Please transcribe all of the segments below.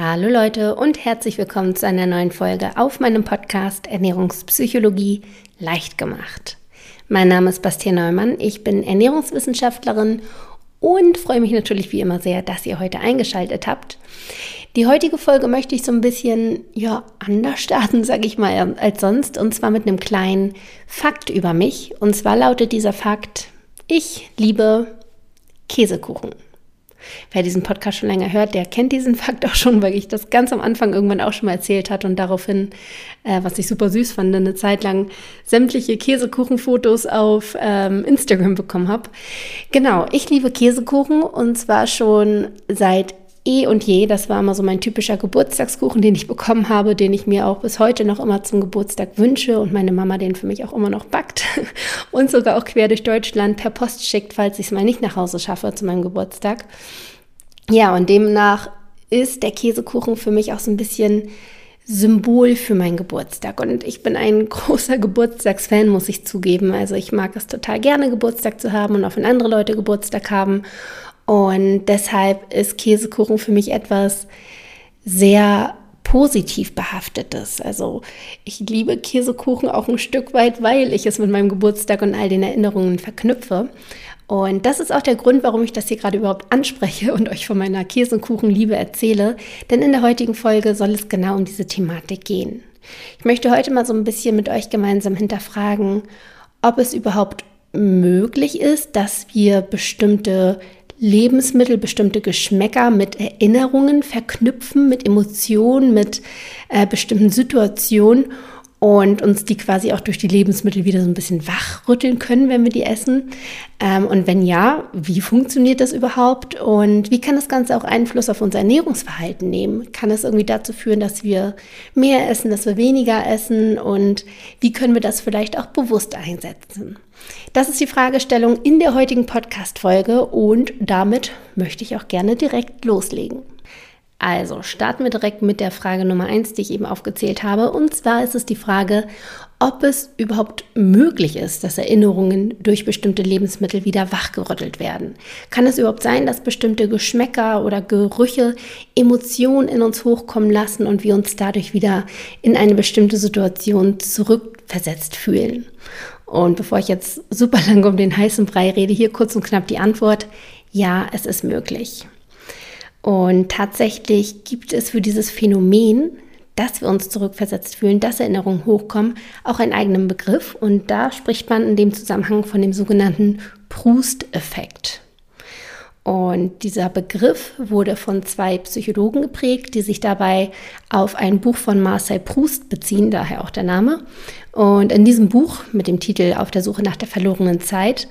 Hallo Leute und herzlich willkommen zu einer neuen Folge auf meinem Podcast Ernährungspsychologie leicht gemacht. Mein Name ist Bastian Neumann, ich bin Ernährungswissenschaftlerin und freue mich natürlich wie immer sehr, dass ihr heute eingeschaltet habt. Die heutige Folge möchte ich so ein bisschen ja anders starten, sage ich mal, als sonst und zwar mit einem kleinen Fakt über mich und zwar lautet dieser Fakt: Ich liebe Käsekuchen. Wer diesen Podcast schon länger hört, der kennt diesen Fakt auch schon, weil ich das ganz am Anfang irgendwann auch schon mal erzählt hatte und daraufhin, äh, was ich super süß fand, eine Zeit lang sämtliche Käsekuchenfotos auf ähm, Instagram bekommen habe. Genau, ich liebe Käsekuchen und zwar schon seit eh und je. Das war immer so mein typischer Geburtstagskuchen, den ich bekommen habe, den ich mir auch bis heute noch immer zum Geburtstag wünsche und meine Mama den für mich auch immer noch backt und sogar auch quer durch Deutschland per Post schickt, falls ich es mal nicht nach Hause schaffe zu meinem Geburtstag. Ja, und demnach ist der Käsekuchen für mich auch so ein bisschen Symbol für meinen Geburtstag. Und ich bin ein großer Geburtstagsfan, muss ich zugeben. Also ich mag es total gerne, Geburtstag zu haben und auch wenn andere Leute Geburtstag haben. Und deshalb ist Käsekuchen für mich etwas sehr positiv behaftetes. Also ich liebe Käsekuchen auch ein Stück weit, weil ich es mit meinem Geburtstag und all den Erinnerungen verknüpfe. Und das ist auch der Grund, warum ich das hier gerade überhaupt anspreche und euch von meiner Käsekuchenliebe erzähle. Denn in der heutigen Folge soll es genau um diese Thematik gehen. Ich möchte heute mal so ein bisschen mit euch gemeinsam hinterfragen, ob es überhaupt möglich ist, dass wir bestimmte Lebensmittel, bestimmte Geschmäcker mit Erinnerungen verknüpfen, mit Emotionen, mit äh, bestimmten Situationen und uns die quasi auch durch die Lebensmittel wieder so ein bisschen wachrütteln können, wenn wir die essen. Ähm, und wenn ja, wie funktioniert das überhaupt? Und wie kann das Ganze auch Einfluss auf unser Ernährungsverhalten nehmen? Kann es irgendwie dazu führen, dass wir mehr essen, dass wir weniger essen? Und wie können wir das vielleicht auch bewusst einsetzen? Das ist die Fragestellung in der heutigen Podcast-Folge und damit möchte ich auch gerne direkt loslegen. Also starten wir direkt mit der Frage Nummer eins, die ich eben aufgezählt habe. Und zwar ist es die Frage, ob es überhaupt möglich ist, dass Erinnerungen durch bestimmte Lebensmittel wieder wachgerüttelt werden. Kann es überhaupt sein, dass bestimmte Geschmäcker oder Gerüche Emotionen in uns hochkommen lassen und wir uns dadurch wieder in eine bestimmte Situation zurückversetzt fühlen? Und bevor ich jetzt super lange um den heißen Brei rede, hier kurz und knapp die Antwort, ja, es ist möglich. Und tatsächlich gibt es für dieses Phänomen, dass wir uns zurückversetzt fühlen, dass Erinnerungen hochkommen, auch einen eigenen Begriff. Und da spricht man in dem Zusammenhang von dem sogenannten Proust-Effekt. Und dieser Begriff wurde von zwei Psychologen geprägt, die sich dabei auf ein Buch von Marcel Proust beziehen, daher auch der Name. Und in diesem Buch mit dem Titel Auf der Suche nach der verlorenen Zeit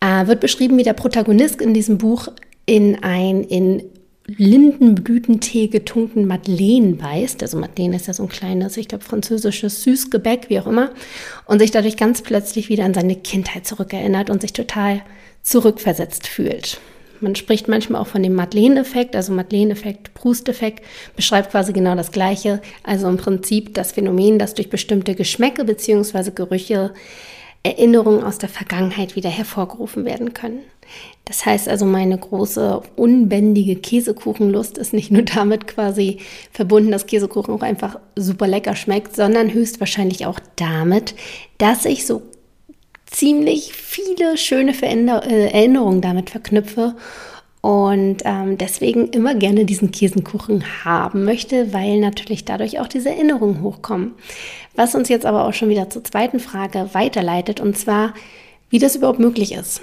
äh, wird beschrieben, wie der Protagonist in diesem Buch in ein in Lindenblütentee getunkten Madeleine beißt. Also Madeleine ist ja so ein kleines, ich glaube, französisches Süßgebäck, wie auch immer. Und sich dadurch ganz plötzlich wieder an seine Kindheit zurückerinnert und sich total zurückversetzt fühlt. Man spricht manchmal auch von dem Madeleine-Effekt, also Madeleine-Effekt, Proust-Effekt, beschreibt quasi genau das Gleiche. Also im Prinzip das Phänomen, dass durch bestimmte Geschmäcke bzw. Gerüche Erinnerungen aus der Vergangenheit wieder hervorgerufen werden können. Das heißt also, meine große, unbändige Käsekuchenlust ist nicht nur damit quasi verbunden, dass Käsekuchen auch einfach super lecker schmeckt, sondern höchstwahrscheinlich auch damit, dass ich so ziemlich viele schöne Veränder äh, Erinnerungen damit verknüpfe und ähm, deswegen immer gerne diesen Käsekuchen haben möchte, weil natürlich dadurch auch diese Erinnerungen hochkommen. Was uns jetzt aber auch schon wieder zur zweiten Frage weiterleitet, und zwar, wie das überhaupt möglich ist.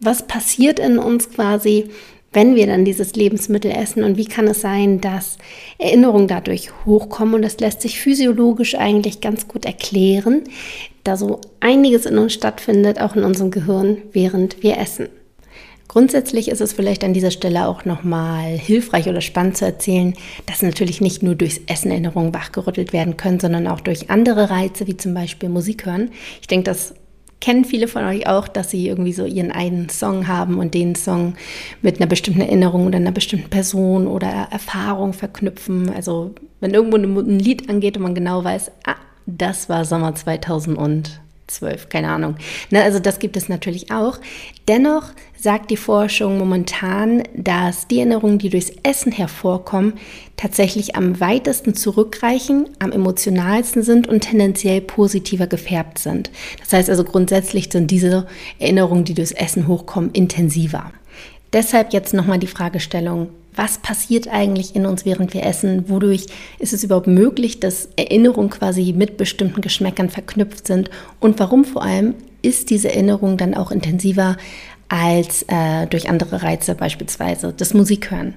Was passiert in uns quasi, wenn wir dann dieses Lebensmittel essen und wie kann es sein, dass Erinnerungen dadurch hochkommen und das lässt sich physiologisch eigentlich ganz gut erklären, da so einiges in uns stattfindet, auch in unserem Gehirn, während wir essen. Grundsätzlich ist es vielleicht an dieser Stelle auch nochmal hilfreich oder spannend zu erzählen, dass natürlich nicht nur durchs Essen Erinnerungen wachgerüttelt werden können, sondern auch durch andere Reize, wie zum Beispiel Musik hören. Ich denke, das kennen viele von euch auch, dass sie irgendwie so ihren einen Song haben und den Song mit einer bestimmten Erinnerung oder einer bestimmten Person oder Erfahrung verknüpfen. Also wenn irgendwo ein Lied angeht und man genau weiß, ah, das war Sommer 2000 und zwölf, keine Ahnung. Ne, also das gibt es natürlich auch. Dennoch sagt die Forschung momentan, dass die Erinnerungen, die durchs Essen hervorkommen, tatsächlich am weitesten zurückreichen, am emotionalsten sind und tendenziell positiver gefärbt sind. Das heißt also grundsätzlich sind diese Erinnerungen, die durchs Essen hochkommen, intensiver. Deshalb jetzt nochmal die Fragestellung, was passiert eigentlich in uns, während wir essen? Wodurch ist es überhaupt möglich, dass Erinnerungen quasi mit bestimmten Geschmäckern verknüpft sind? Und warum vor allem ist diese Erinnerung dann auch intensiver als äh, durch andere Reize, beispielsweise das Musikhören?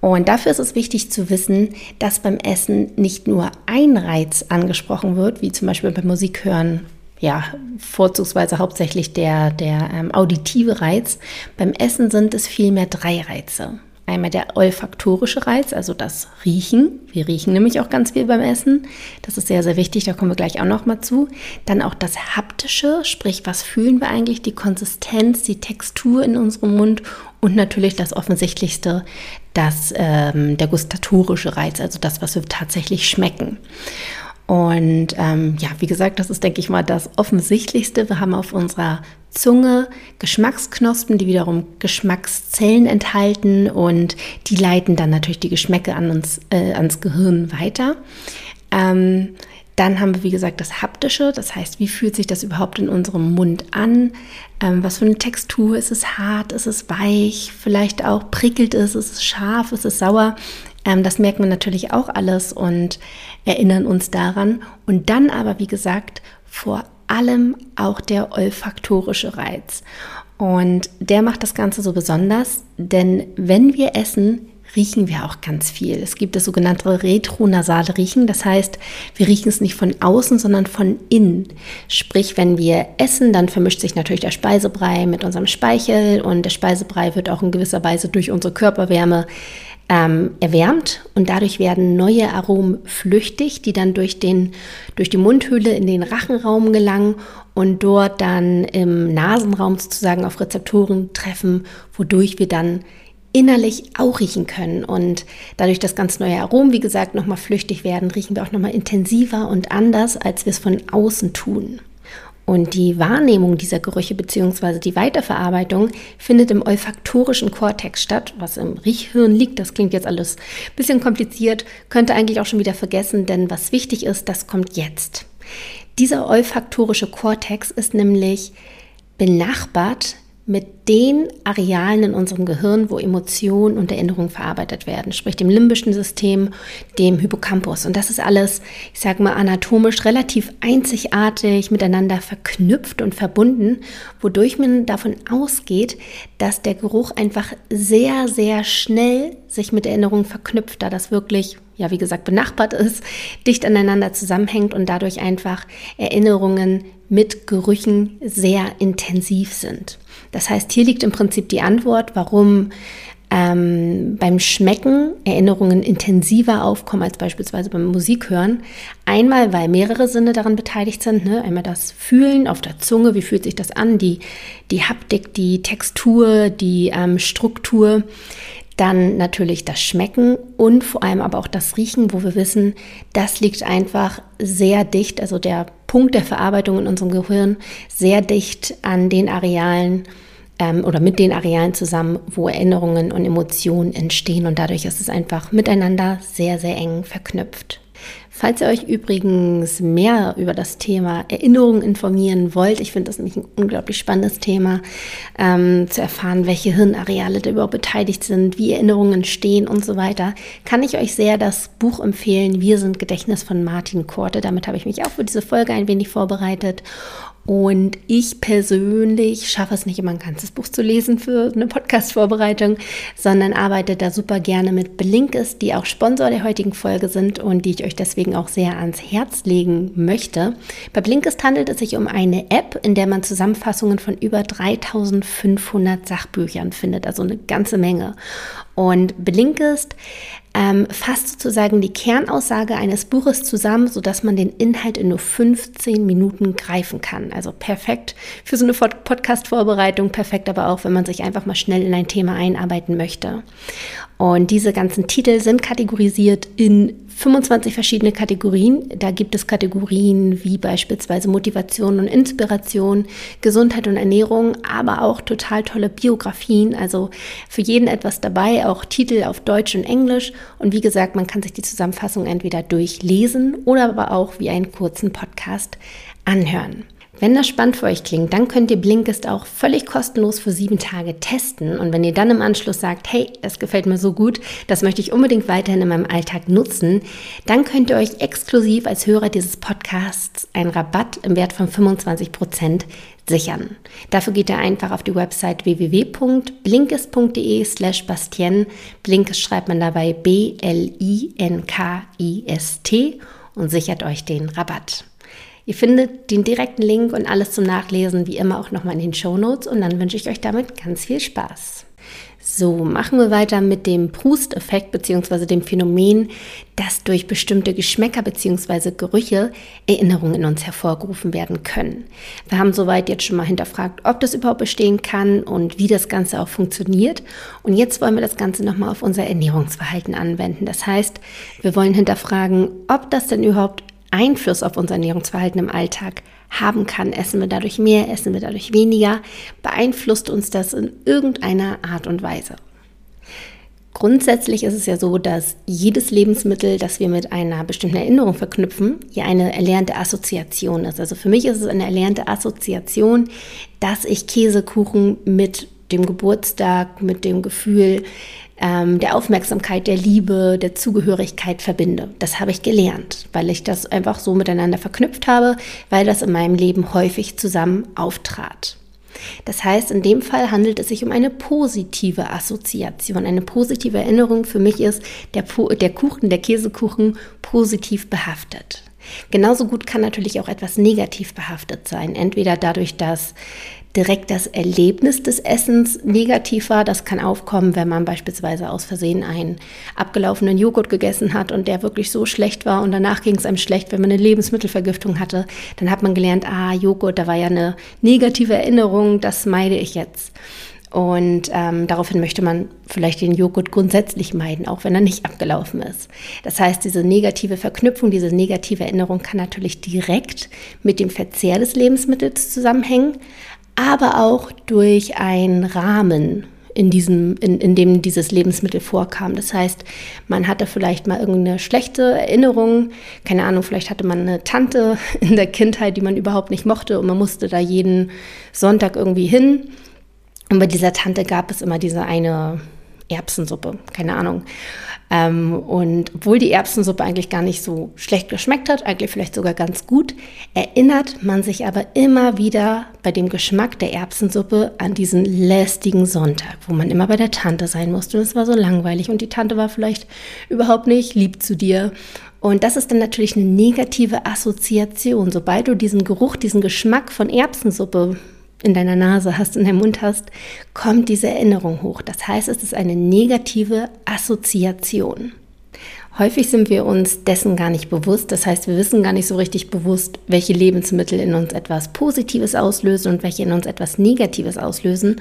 Und dafür ist es wichtig zu wissen, dass beim Essen nicht nur ein Reiz angesprochen wird, wie zum Beispiel beim Musikhören ja, vorzugsweise hauptsächlich der, der ähm, auditive Reiz. Beim Essen sind es vielmehr drei Reize. Einmal der olfaktorische Reiz, also das Riechen. Wir riechen nämlich auch ganz viel beim Essen. Das ist sehr, sehr wichtig, da kommen wir gleich auch noch mal zu. Dann auch das haptische, sprich, was fühlen wir eigentlich? Die Konsistenz, die Textur in unserem Mund und natürlich das offensichtlichste, das, ähm, der gustatorische Reiz, also das, was wir tatsächlich schmecken. Und ähm, ja, wie gesagt, das ist, denke ich mal, das Offensichtlichste. Wir haben auf unserer Zunge Geschmacksknospen, die wiederum Geschmackszellen enthalten und die leiten dann natürlich die Geschmäcke an uns, äh, ans Gehirn weiter. Ähm, dann haben wir, wie gesagt, das Haptische, das heißt, wie fühlt sich das überhaupt in unserem Mund an? Ähm, was für eine Textur? Ist es hart? Ist es weich? Vielleicht auch prickelt es? Ist es scharf? Ist es sauer? Ähm, das merken wir natürlich auch alles und erinnern uns daran. Und dann aber, wie gesagt, vor allem auch der olfaktorische Reiz. Und der macht das Ganze so besonders, denn wenn wir essen, riechen wir auch ganz viel. Es gibt das sogenannte retronasale Riechen, das heißt, wir riechen es nicht von außen, sondern von innen. Sprich, wenn wir essen, dann vermischt sich natürlich der Speisebrei mit unserem Speichel und der Speisebrei wird auch in gewisser Weise durch unsere Körperwärme ähm, erwärmt und dadurch werden neue Aromen flüchtig, die dann durch, den, durch die Mundhöhle in den Rachenraum gelangen und dort dann im Nasenraum sozusagen auf Rezeptoren treffen, wodurch wir dann innerlich auch riechen können. Und dadurch, dass ganz neue Aromen, wie gesagt, nochmal flüchtig werden, riechen wir auch nochmal intensiver und anders, als wir es von außen tun. Und die Wahrnehmung dieser Gerüche bzw. die Weiterverarbeitung findet im olfaktorischen Kortex statt, was im Riechhirn liegt. Das klingt jetzt alles ein bisschen kompliziert, könnte eigentlich auch schon wieder vergessen, denn was wichtig ist, das kommt jetzt. Dieser olfaktorische Kortex ist nämlich benachbart mit den Arealen in unserem Gehirn, wo Emotionen und Erinnerungen verarbeitet werden, sprich dem limbischen System, dem Hippocampus. Und das ist alles, ich sage mal, anatomisch relativ einzigartig miteinander verknüpft und verbunden, wodurch man davon ausgeht, dass der Geruch einfach sehr, sehr schnell sich mit Erinnerungen verknüpft, da das wirklich ja, wie gesagt, benachbart ist, dicht aneinander zusammenhängt und dadurch einfach Erinnerungen mit Gerüchen sehr intensiv sind. Das heißt, hier liegt im Prinzip die Antwort, warum ähm, beim Schmecken Erinnerungen intensiver aufkommen als beispielsweise beim Musikhören. Einmal, weil mehrere Sinne daran beteiligt sind. Ne? Einmal das Fühlen auf der Zunge, wie fühlt sich das an, die, die Haptik, die Textur, die ähm, Struktur. Dann natürlich das Schmecken und vor allem aber auch das Riechen, wo wir wissen, das liegt einfach sehr dicht, also der Punkt der Verarbeitung in unserem Gehirn, sehr dicht an den Arealen ähm, oder mit den Arealen zusammen, wo Erinnerungen und Emotionen entstehen. Und dadurch ist es einfach miteinander sehr, sehr eng verknüpft. Falls ihr euch übrigens mehr über das Thema Erinnerungen informieren wollt, ich finde das nämlich ein unglaublich spannendes Thema, ähm, zu erfahren, welche Hirnareale da überhaupt beteiligt sind, wie Erinnerungen stehen und so weiter, kann ich euch sehr das Buch empfehlen, Wir sind Gedächtnis von Martin Korte. Damit habe ich mich auch für diese Folge ein wenig vorbereitet. Und ich persönlich schaffe es nicht immer ein ganzes Buch zu lesen für eine Podcast-Vorbereitung, sondern arbeite da super gerne mit Blinkist, die auch Sponsor der heutigen Folge sind und die ich euch deswegen auch sehr ans Herz legen möchte. Bei Blinkist handelt es sich um eine App, in der man Zusammenfassungen von über 3500 Sachbüchern findet, also eine ganze Menge. Und Blinkist ähm, fasst sozusagen die Kernaussage eines Buches zusammen, sodass man den Inhalt in nur 15 Minuten greifen kann. Also perfekt für so eine Podcast-Vorbereitung, perfekt aber auch, wenn man sich einfach mal schnell in ein Thema einarbeiten möchte. Und diese ganzen Titel sind kategorisiert in 25 verschiedene Kategorien. Da gibt es Kategorien wie beispielsweise Motivation und Inspiration, Gesundheit und Ernährung, aber auch total tolle Biografien. Also für jeden etwas dabei, auch Titel auf Deutsch und Englisch. Und wie gesagt, man kann sich die Zusammenfassung entweder durchlesen oder aber auch wie einen kurzen Podcast anhören. Wenn das spannend für euch klingt, dann könnt ihr Blinkist auch völlig kostenlos für sieben Tage testen. Und wenn ihr dann im Anschluss sagt, hey, das gefällt mir so gut, das möchte ich unbedingt weiterhin in meinem Alltag nutzen, dann könnt ihr euch exklusiv als Hörer dieses Podcasts einen Rabatt im Wert von 25 Prozent sichern. Dafür geht ihr einfach auf die Website www.blinkist.de slash Bastien. Blinkist schreibt man dabei B-L-I-N-K-I-S-T und sichert euch den Rabatt. Ihr findet den direkten Link und alles zum Nachlesen wie immer auch nochmal in den Show Notes und dann wünsche ich euch damit ganz viel Spaß. So, machen wir weiter mit dem Proust-Effekt bzw. dem Phänomen, dass durch bestimmte Geschmäcker bzw. Gerüche Erinnerungen in uns hervorgerufen werden können. Wir haben soweit jetzt schon mal hinterfragt, ob das überhaupt bestehen kann und wie das Ganze auch funktioniert. Und jetzt wollen wir das Ganze nochmal auf unser Ernährungsverhalten anwenden. Das heißt, wir wollen hinterfragen, ob das denn überhaupt Einfluss auf unser Ernährungsverhalten im Alltag haben kann. Essen wir dadurch mehr, essen wir dadurch weniger? Beeinflusst uns das in irgendeiner Art und Weise? Grundsätzlich ist es ja so, dass jedes Lebensmittel, das wir mit einer bestimmten Erinnerung verknüpfen, ja eine erlernte Assoziation ist. Also für mich ist es eine erlernte Assoziation, dass ich Käsekuchen mit dem Geburtstag, mit dem Gefühl ähm, der Aufmerksamkeit, der Liebe, der Zugehörigkeit verbinde. Das habe ich gelernt, weil ich das einfach so miteinander verknüpft habe, weil das in meinem Leben häufig zusammen auftrat. Das heißt, in dem Fall handelt es sich um eine positive Assoziation. Eine positive Erinnerung für mich ist der, der Kuchen, der Käsekuchen positiv behaftet. Genauso gut kann natürlich auch etwas negativ behaftet sein. Entweder dadurch, dass direkt das Erlebnis des Essens negativ war. Das kann aufkommen, wenn man beispielsweise aus Versehen einen abgelaufenen Joghurt gegessen hat und der wirklich so schlecht war und danach ging es einem schlecht, wenn man eine Lebensmittelvergiftung hatte. Dann hat man gelernt, ah, Joghurt, da war ja eine negative Erinnerung, das meide ich jetzt. Und ähm, daraufhin möchte man vielleicht den Joghurt grundsätzlich meiden, auch wenn er nicht abgelaufen ist. Das heißt, diese negative Verknüpfung, diese negative Erinnerung kann natürlich direkt mit dem Verzehr des Lebensmittels zusammenhängen, aber auch durch einen Rahmen, in, diesem, in, in dem dieses Lebensmittel vorkam. Das heißt, man hatte vielleicht mal irgendeine schlechte Erinnerung, keine Ahnung, vielleicht hatte man eine Tante in der Kindheit, die man überhaupt nicht mochte und man musste da jeden Sonntag irgendwie hin. Und bei dieser Tante gab es immer diese eine Erbsensuppe, keine Ahnung. Ähm, und obwohl die Erbsensuppe eigentlich gar nicht so schlecht geschmeckt hat, eigentlich vielleicht sogar ganz gut, erinnert man sich aber immer wieder bei dem Geschmack der Erbsensuppe an diesen lästigen Sonntag, wo man immer bei der Tante sein musste. Und es war so langweilig und die Tante war vielleicht überhaupt nicht lieb zu dir. Und das ist dann natürlich eine negative Assoziation. Sobald du diesen Geruch, diesen Geschmack von Erbsensuppe in deiner Nase hast, in deinem Mund hast, kommt diese Erinnerung hoch. Das heißt, es ist eine negative Assoziation. Häufig sind wir uns dessen gar nicht bewusst. Das heißt, wir wissen gar nicht so richtig bewusst, welche Lebensmittel in uns etwas Positives auslösen und welche in uns etwas Negatives auslösen.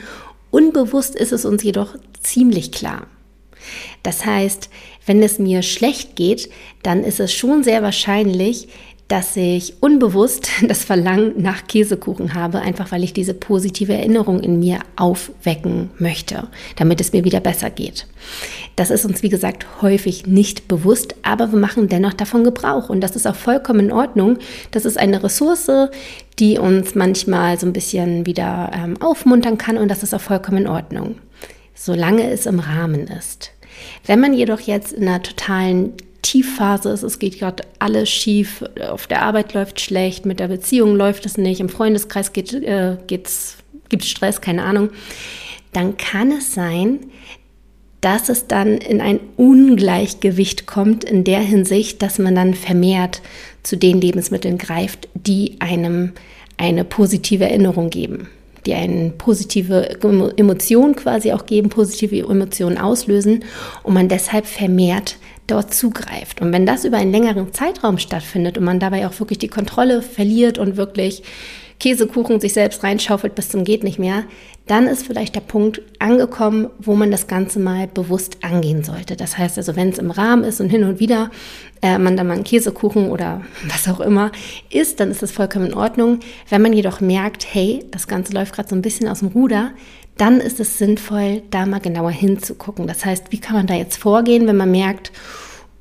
Unbewusst ist es uns jedoch ziemlich klar. Das heißt, wenn es mir schlecht geht, dann ist es schon sehr wahrscheinlich, dass ich unbewusst das Verlangen nach Käsekuchen habe, einfach weil ich diese positive Erinnerung in mir aufwecken möchte, damit es mir wieder besser geht. Das ist uns, wie gesagt, häufig nicht bewusst, aber wir machen dennoch davon Gebrauch und das ist auch vollkommen in Ordnung. Das ist eine Ressource, die uns manchmal so ein bisschen wieder ähm, aufmuntern kann und das ist auch vollkommen in Ordnung, solange es im Rahmen ist. Wenn man jedoch jetzt in einer totalen Tiefphase ist, es geht gerade alles schief, auf der Arbeit läuft schlecht, mit der Beziehung läuft es nicht, im Freundeskreis geht, äh, geht's, gibt Stress, keine Ahnung, dann kann es sein, dass es dann in ein Ungleichgewicht kommt in der Hinsicht, dass man dann vermehrt zu den Lebensmitteln greift, die einem eine positive Erinnerung geben, die eine positive Emotion quasi auch geben, positive Emotionen auslösen und man deshalb vermehrt dort zugreift. Und wenn das über einen längeren Zeitraum stattfindet und man dabei auch wirklich die Kontrolle verliert und wirklich Käsekuchen sich selbst reinschaufelt bis zum geht nicht mehr, dann ist vielleicht der Punkt angekommen, wo man das Ganze mal bewusst angehen sollte. Das heißt also, wenn es im Rahmen ist und hin und wieder äh, man dann mal einen Käsekuchen oder was auch immer isst, dann ist das vollkommen in Ordnung. Wenn man jedoch merkt, hey, das Ganze läuft gerade so ein bisschen aus dem Ruder, dann ist es sinnvoll, da mal genauer hinzugucken. Das heißt, wie kann man da jetzt vorgehen, wenn man merkt,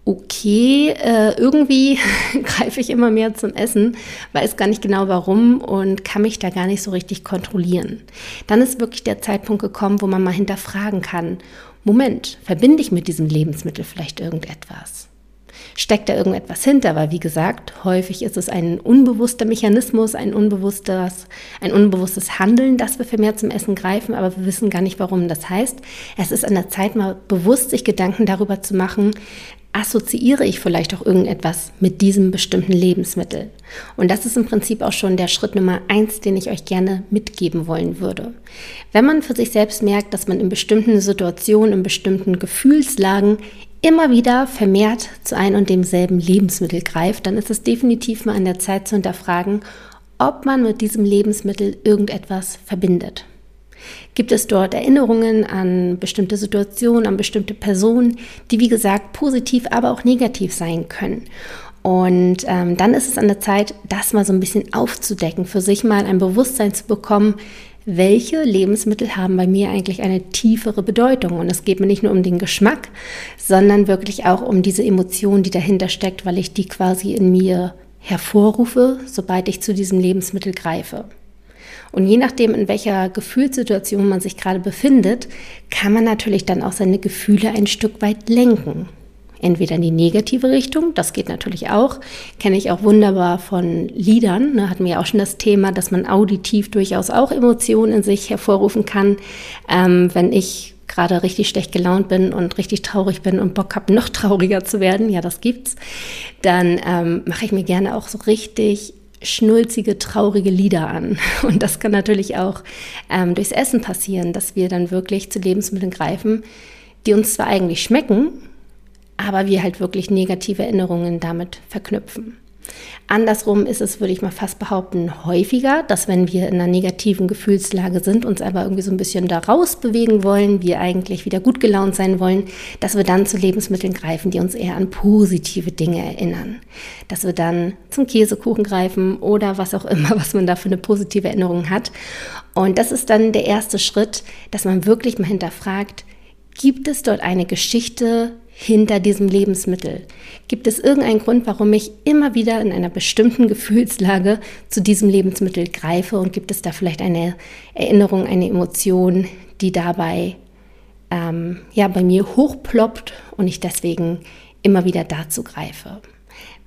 okay, äh, irgendwie greife ich immer mehr zum Essen, weiß gar nicht genau warum und kann mich da gar nicht so richtig kontrollieren. Dann ist wirklich der Zeitpunkt gekommen, wo man mal hinterfragen kann, Moment, verbinde ich mit diesem Lebensmittel vielleicht irgendetwas? Steckt da irgendetwas hinter? Weil, wie gesagt, häufig ist es ein unbewusster Mechanismus, ein unbewusstes, ein unbewusstes Handeln, dass wir vermehrt zum Essen greifen, aber wir wissen gar nicht, warum. Das heißt, es ist an der Zeit, mal bewusst sich Gedanken darüber zu machen, assoziiere ich vielleicht auch irgendetwas mit diesem bestimmten Lebensmittel. Und das ist im Prinzip auch schon der Schritt Nummer eins, den ich euch gerne mitgeben wollen würde. Wenn man für sich selbst merkt, dass man in bestimmten Situationen, in bestimmten Gefühlslagen immer wieder vermehrt zu ein und demselben Lebensmittel greift, dann ist es definitiv mal an der Zeit zu hinterfragen, ob man mit diesem Lebensmittel irgendetwas verbindet. Gibt es dort Erinnerungen an bestimmte Situationen, an bestimmte Personen, die wie gesagt positiv, aber auch negativ sein können? Und ähm, dann ist es an der Zeit, das mal so ein bisschen aufzudecken, für sich mal ein Bewusstsein zu bekommen, welche Lebensmittel haben bei mir eigentlich eine tiefere Bedeutung. Und es geht mir nicht nur um den Geschmack, sondern wirklich auch um diese Emotion, die dahinter steckt, weil ich die quasi in mir hervorrufe, sobald ich zu diesem Lebensmittel greife. Und je nachdem, in welcher Gefühlssituation man sich gerade befindet, kann man natürlich dann auch seine Gefühle ein Stück weit lenken. Entweder in die negative Richtung, das geht natürlich auch, kenne ich auch wunderbar von Liedern, ne, hatten wir ja auch schon das Thema, dass man auditiv durchaus auch Emotionen in sich hervorrufen kann. Ähm, wenn ich gerade richtig schlecht gelaunt bin und richtig traurig bin und Bock habe, noch trauriger zu werden, ja, das gibt's, dann ähm, mache ich mir gerne auch so richtig schnulzige, traurige Lieder an. Und das kann natürlich auch ähm, durchs Essen passieren, dass wir dann wirklich zu Lebensmitteln greifen, die uns zwar eigentlich schmecken, aber wir halt wirklich negative Erinnerungen damit verknüpfen. Andersrum ist es, würde ich mal fast behaupten, häufiger, dass wenn wir in einer negativen Gefühlslage sind, uns aber irgendwie so ein bisschen da raus bewegen wollen, wir eigentlich wieder gut gelaunt sein wollen, dass wir dann zu Lebensmitteln greifen, die uns eher an positive Dinge erinnern. Dass wir dann zum Käsekuchen greifen oder was auch immer, was man da für eine positive Erinnerung hat. Und das ist dann der erste Schritt, dass man wirklich mal hinterfragt, gibt es dort eine Geschichte, hinter diesem Lebensmittel? Gibt es irgendeinen Grund, warum ich immer wieder in einer bestimmten Gefühlslage zu diesem Lebensmittel greife? Und gibt es da vielleicht eine Erinnerung, eine Emotion, die dabei ähm, ja, bei mir hochploppt und ich deswegen immer wieder dazu greife?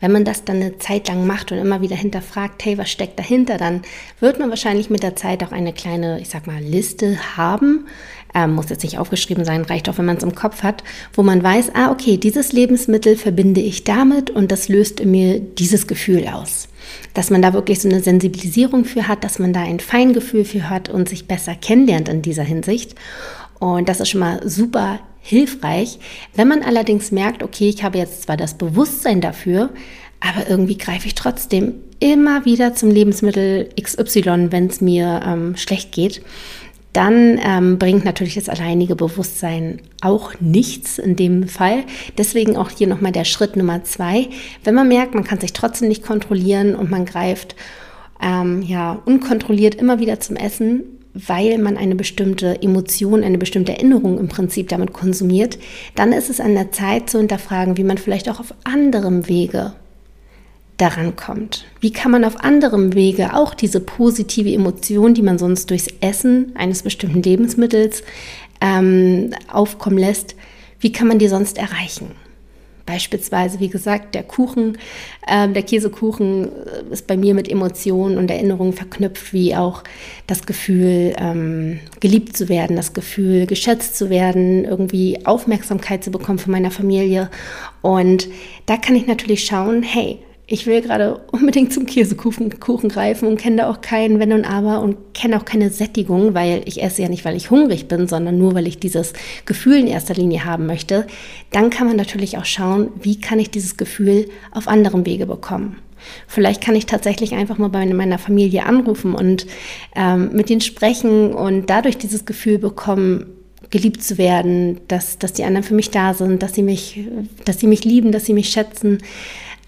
Wenn man das dann eine Zeit lang macht und immer wieder hinterfragt, hey, was steckt dahinter, dann wird man wahrscheinlich mit der Zeit auch eine kleine, ich sag mal, Liste haben. Ähm, muss jetzt nicht aufgeschrieben sein, reicht auch, wenn man es im Kopf hat, wo man weiß, ah, okay, dieses Lebensmittel verbinde ich damit und das löst in mir dieses Gefühl aus. Dass man da wirklich so eine Sensibilisierung für hat, dass man da ein Feingefühl für hat und sich besser kennenlernt in dieser Hinsicht. Und das ist schon mal super hilfreich. Wenn man allerdings merkt, okay, ich habe jetzt zwar das Bewusstsein dafür, aber irgendwie greife ich trotzdem immer wieder zum Lebensmittel XY, wenn es mir ähm, schlecht geht, dann ähm, bringt natürlich das alleinige Bewusstsein auch nichts in dem Fall. Deswegen auch hier nochmal der Schritt Nummer zwei. Wenn man merkt, man kann sich trotzdem nicht kontrollieren und man greift ähm, ja unkontrolliert immer wieder zum Essen, weil man eine bestimmte Emotion, eine bestimmte Erinnerung im Prinzip damit konsumiert, dann ist es an der Zeit zu hinterfragen, wie man vielleicht auch auf anderem Wege daran kommt. Wie kann man auf anderem Wege auch diese positive Emotion, die man sonst durchs Essen eines bestimmten Lebensmittels ähm, aufkommen lässt, wie kann man die sonst erreichen? Beispielsweise, wie gesagt, der Kuchen, äh, der Käsekuchen äh, ist bei mir mit Emotionen und Erinnerungen verknüpft, wie auch das Gefühl, ähm, geliebt zu werden, das Gefühl, geschätzt zu werden, irgendwie Aufmerksamkeit zu bekommen von meiner Familie. Und da kann ich natürlich schauen, hey, ich will gerade unbedingt zum Käsekuchen Kuchen greifen und kenne da auch kein Wenn und Aber und kenne auch keine Sättigung, weil ich esse ja nicht, weil ich hungrig bin, sondern nur, weil ich dieses Gefühl in erster Linie haben möchte, dann kann man natürlich auch schauen, wie kann ich dieses Gefühl auf anderem Wege bekommen. Vielleicht kann ich tatsächlich einfach mal bei meiner Familie anrufen und ähm, mit ihnen sprechen und dadurch dieses Gefühl bekommen, geliebt zu werden, dass, dass die anderen für mich da sind, dass sie mich, dass sie mich lieben, dass sie mich schätzen,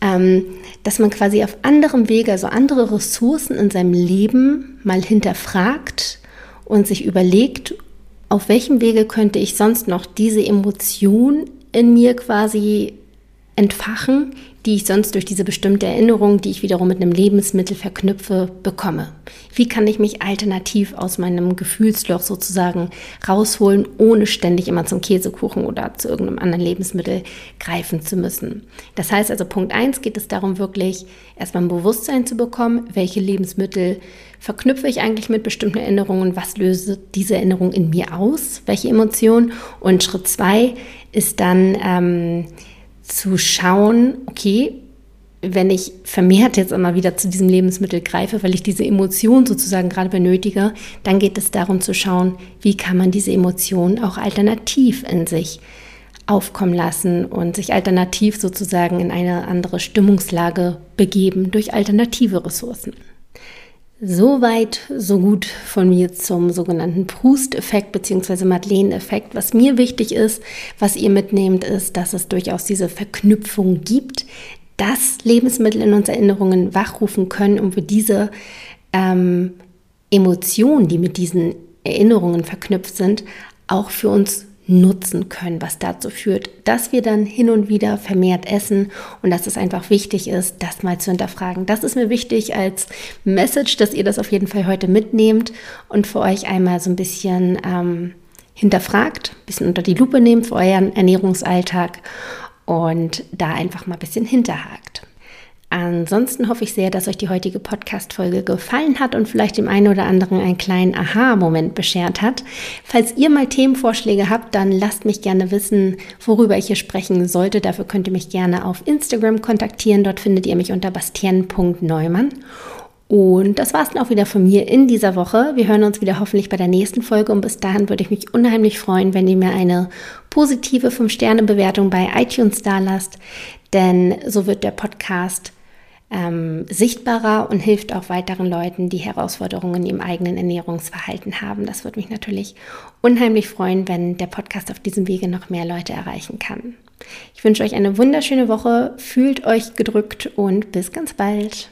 ähm, dass man quasi auf anderem Wege, also andere Ressourcen in seinem Leben mal hinterfragt und sich überlegt, auf welchem Wege könnte ich sonst noch diese Emotion in mir quasi entfachen, die ich sonst durch diese bestimmte Erinnerung, die ich wiederum mit einem Lebensmittel verknüpfe, bekomme. Wie kann ich mich alternativ aus meinem Gefühlsloch sozusagen rausholen, ohne ständig immer zum Käsekuchen oder zu irgendeinem anderen Lebensmittel greifen zu müssen? Das heißt also, Punkt 1 geht es darum, wirklich erstmal ein Bewusstsein zu bekommen, welche Lebensmittel verknüpfe ich eigentlich mit bestimmten Erinnerungen, was löse diese Erinnerung in mir aus, welche Emotionen. Und Schritt 2 ist dann, ähm, zu schauen, okay, wenn ich vermehrt jetzt immer wieder zu diesem Lebensmittel greife, weil ich diese Emotion sozusagen gerade benötige, dann geht es darum zu schauen, wie kann man diese Emotion auch alternativ in sich aufkommen lassen und sich alternativ sozusagen in eine andere Stimmungslage begeben durch alternative Ressourcen. Soweit, so gut von mir zum sogenannten Proust-Effekt bzw. Madeleine-Effekt. Was mir wichtig ist, was ihr mitnehmt, ist, dass es durchaus diese Verknüpfung gibt, dass Lebensmittel in uns Erinnerungen wachrufen können und wir diese ähm, Emotionen, die mit diesen Erinnerungen verknüpft sind, auch für uns nutzen können, was dazu führt, dass wir dann hin und wieder vermehrt essen und dass es einfach wichtig ist, das mal zu hinterfragen. Das ist mir wichtig als Message, dass ihr das auf jeden Fall heute mitnehmt und für euch einmal so ein bisschen ähm, hinterfragt, ein bisschen unter die Lupe nehmt für euren Ernährungsalltag und da einfach mal ein bisschen hinterhakt. Ansonsten hoffe ich sehr, dass euch die heutige Podcast-Folge gefallen hat und vielleicht dem einen oder anderen einen kleinen Aha-Moment beschert hat. Falls ihr mal Themenvorschläge habt, dann lasst mich gerne wissen, worüber ich hier sprechen sollte. Dafür könnt ihr mich gerne auf Instagram kontaktieren. Dort findet ihr mich unter bastian.neumann. Und das war es dann auch wieder von mir in dieser Woche. Wir hören uns wieder hoffentlich bei der nächsten Folge und bis dahin würde ich mich unheimlich freuen, wenn ihr mir eine positive 5-Sterne-Bewertung bei iTunes da lasst, denn so wird der Podcast ähm, sichtbarer und hilft auch weiteren Leuten, die Herausforderungen ihrem eigenen Ernährungsverhalten haben. Das würde mich natürlich unheimlich freuen, wenn der Podcast auf diesem Wege noch mehr Leute erreichen kann. Ich wünsche euch eine wunderschöne Woche, fühlt euch gedrückt und bis ganz bald.